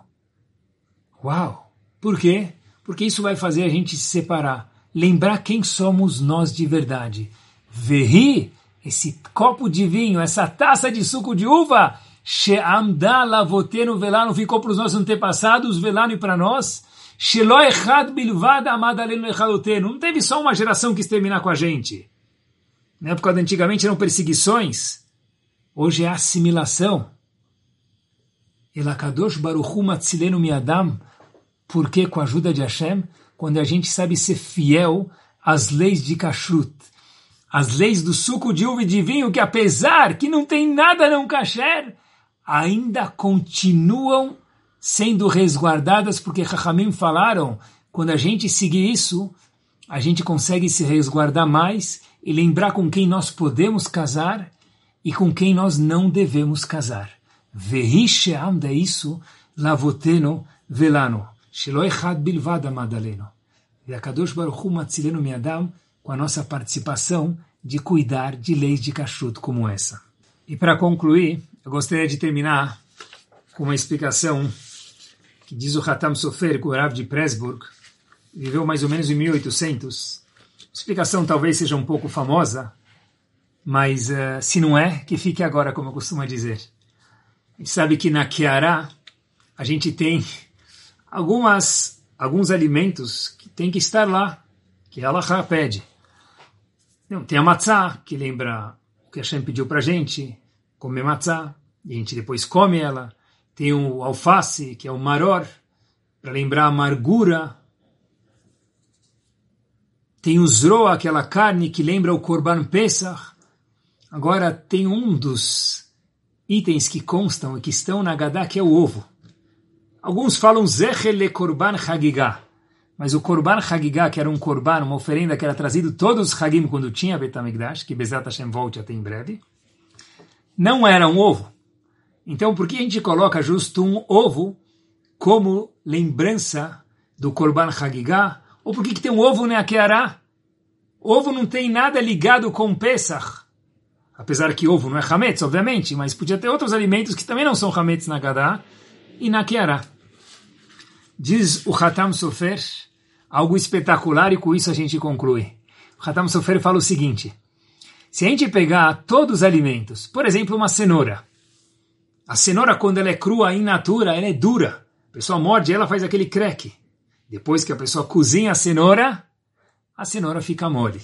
Uau! Por quê? Porque isso vai fazer a gente se separar, lembrar quem somos nós de verdade. Verri, esse copo de vinho, essa taça de suco de uva, She'amda lavotenu velano ficou para os nossos antepassados, velano e para nós. Shelo echad bilvad amadalenu echadotenu. Não teve só uma geração que quis terminar com a gente. Na época de antigamente eram perseguições. Hoje é assimilação. Elakadosh baruchu matzilenu miadam. Porque com a ajuda de Hashem, quando a gente sabe ser fiel às leis de kashrut, as leis do suco de uva e de vinho, que apesar que não tem nada não kasher, ainda continuam sendo resguardadas, porque Rahamim falaram, quando a gente seguir isso, a gente consegue se resguardar mais e lembrar com quem nós podemos casar e com quem nós não devemos casar. Vehisheam é isso, lavoteno velano. Shelo echad bilvad amadaleno. E a Kadosh Baruch Hu matzileno miadam com a nossa participação de cuidar de leis de cachuto como essa. E para concluir, eu gostaria de terminar com uma explicação que diz o Hatam Sofer, o Rav de Presburg, viveu mais ou menos em 1800. A explicação talvez seja um pouco famosa, mas uh, se não é, que fique agora, como eu costumo dizer. A gente sabe que na Kiara a gente tem algumas, alguns alimentos que tem que estar lá, que a Allah pede. tem a matzah, que lembra o que Hashem pediu para a gente, comer matzá, e a gente depois come ela. Tem o alface, que é o maror, para lembrar a amargura. Tem o zroa, aquela carne que lembra o korban pesach. Agora, tem um dos itens que constam e que estão na Gadá, que é o ovo. Alguns falam zechele korban hagigah. Mas o Korban Hagigah, que era um Korban, uma oferenda que era trazido todos os Hagim quando tinha Betamigdash, que Bezat Hashem volte até em breve, não era um ovo. Então, por que a gente coloca justo um ovo como lembrança do Korban Hagigah? Ou por que, que tem um ovo na Keará? Ovo não tem nada ligado com Pesach. Apesar que ovo não é Hametz, obviamente, mas podia ter outros alimentos que também não são Hametz na Gadá e na Keará. Diz o Hatam Sofer algo espetacular e com isso a gente conclui. O Hatam Sofer fala o seguinte se a gente pegar todos os alimentos, por exemplo, uma cenoura. A cenoura, quando ela é crua, in natura, ela é dura. A pessoa morde ela, faz aquele creque. Depois que a pessoa cozinha a cenoura, a cenoura fica mole.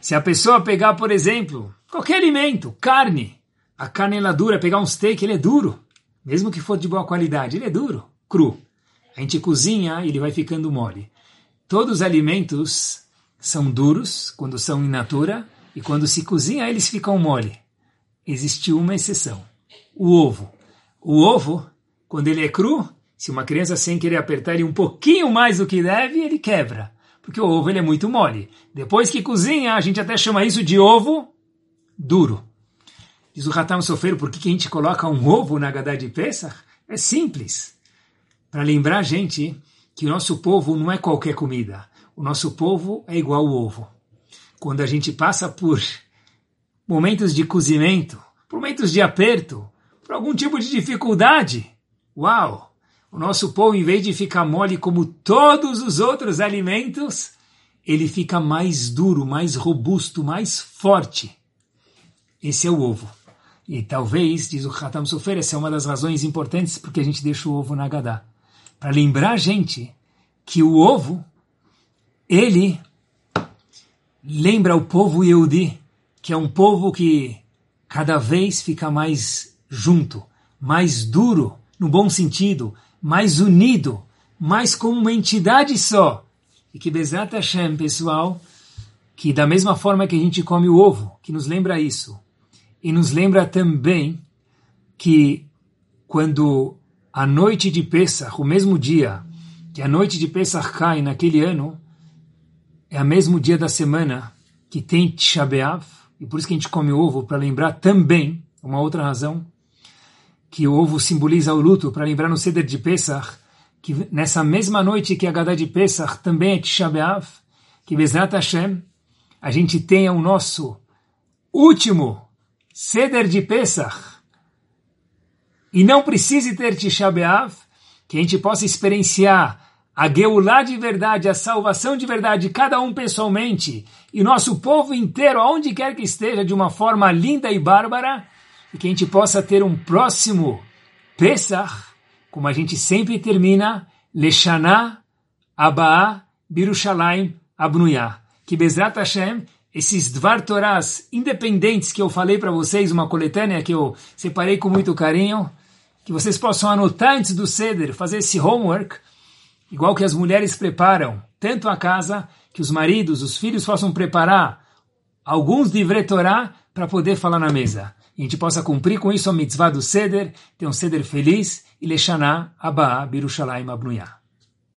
Se a pessoa pegar, por exemplo, qualquer alimento, carne, a carne ela é dura, pegar um steak, ele é duro. Mesmo que for de boa qualidade, ele é duro, cru. A gente cozinha, ele vai ficando mole. Todos os alimentos são duros quando são in natura e quando se cozinha, eles ficam mole. Existe uma exceção: o ovo. O ovo, quando ele é cru, se uma criança sem querer apertar ele um pouquinho mais do que deve, ele quebra. Porque o ovo ele é muito mole. Depois que cozinha, a gente até chama isso de ovo duro. Diz o Ratam Sofeiro, por que, que a gente coloca um ovo na Gadá de Pesach? É simples. Para lembrar a gente que o nosso povo não é qualquer comida. O nosso povo é igual ao ovo quando a gente passa por momentos de cozimento, por momentos de aperto, por algum tipo de dificuldade, uau! O nosso pão, em vez de ficar mole como todos os outros alimentos, ele fica mais duro, mais robusto, mais forte. Esse é o ovo. E talvez, diz o Khatam Sofer, essa é uma das razões importantes porque a gente deixa o ovo na Gadá. Para lembrar a gente que o ovo, ele lembra o povo Yehudi, que é um povo que cada vez fica mais junto, mais duro, no bom sentido, mais unido, mais como uma entidade só. E que Bezat Hashem, pessoal, que da mesma forma que a gente come o ovo, que nos lembra isso, e nos lembra também que quando a noite de Pesach, o mesmo dia que a noite de Pesach cai naquele ano, é o mesmo dia da semana que tem Tisha B'Av, e por isso que a gente come ovo, para lembrar também, uma outra razão, que o ovo simboliza o luto, para lembrar no Seder de Pesach, que nessa mesma noite que a Gadá de Pesach também é Tisha B'Av, que Bezrat Hashem, a gente tenha o nosso último Seder de Pesach, e não precise ter Tisha B'Av, que a gente possa experienciar a Geulah de verdade, a salvação de verdade, cada um pessoalmente, e nosso povo inteiro, aonde quer que esteja, de uma forma linda e bárbara, e que a gente possa ter um próximo Pesach, como a gente sempre termina, Leshana, Abaa, Birushalayim, Abnuyah. Que Bezrat Hashem, esses Dvar Torahs independentes que eu falei para vocês, uma coletânea que eu separei com muito carinho, que vocês possam anotar antes do Seder, fazer esse homework, igual que as mulheres preparam tanto a casa, que os maridos, os filhos possam preparar alguns de Torá para poder falar na mesa. E a gente possa cumprir com isso a mitzvah do Seder, ter um Seder feliz e Leshaná Abba Birushalayim Abnuyah.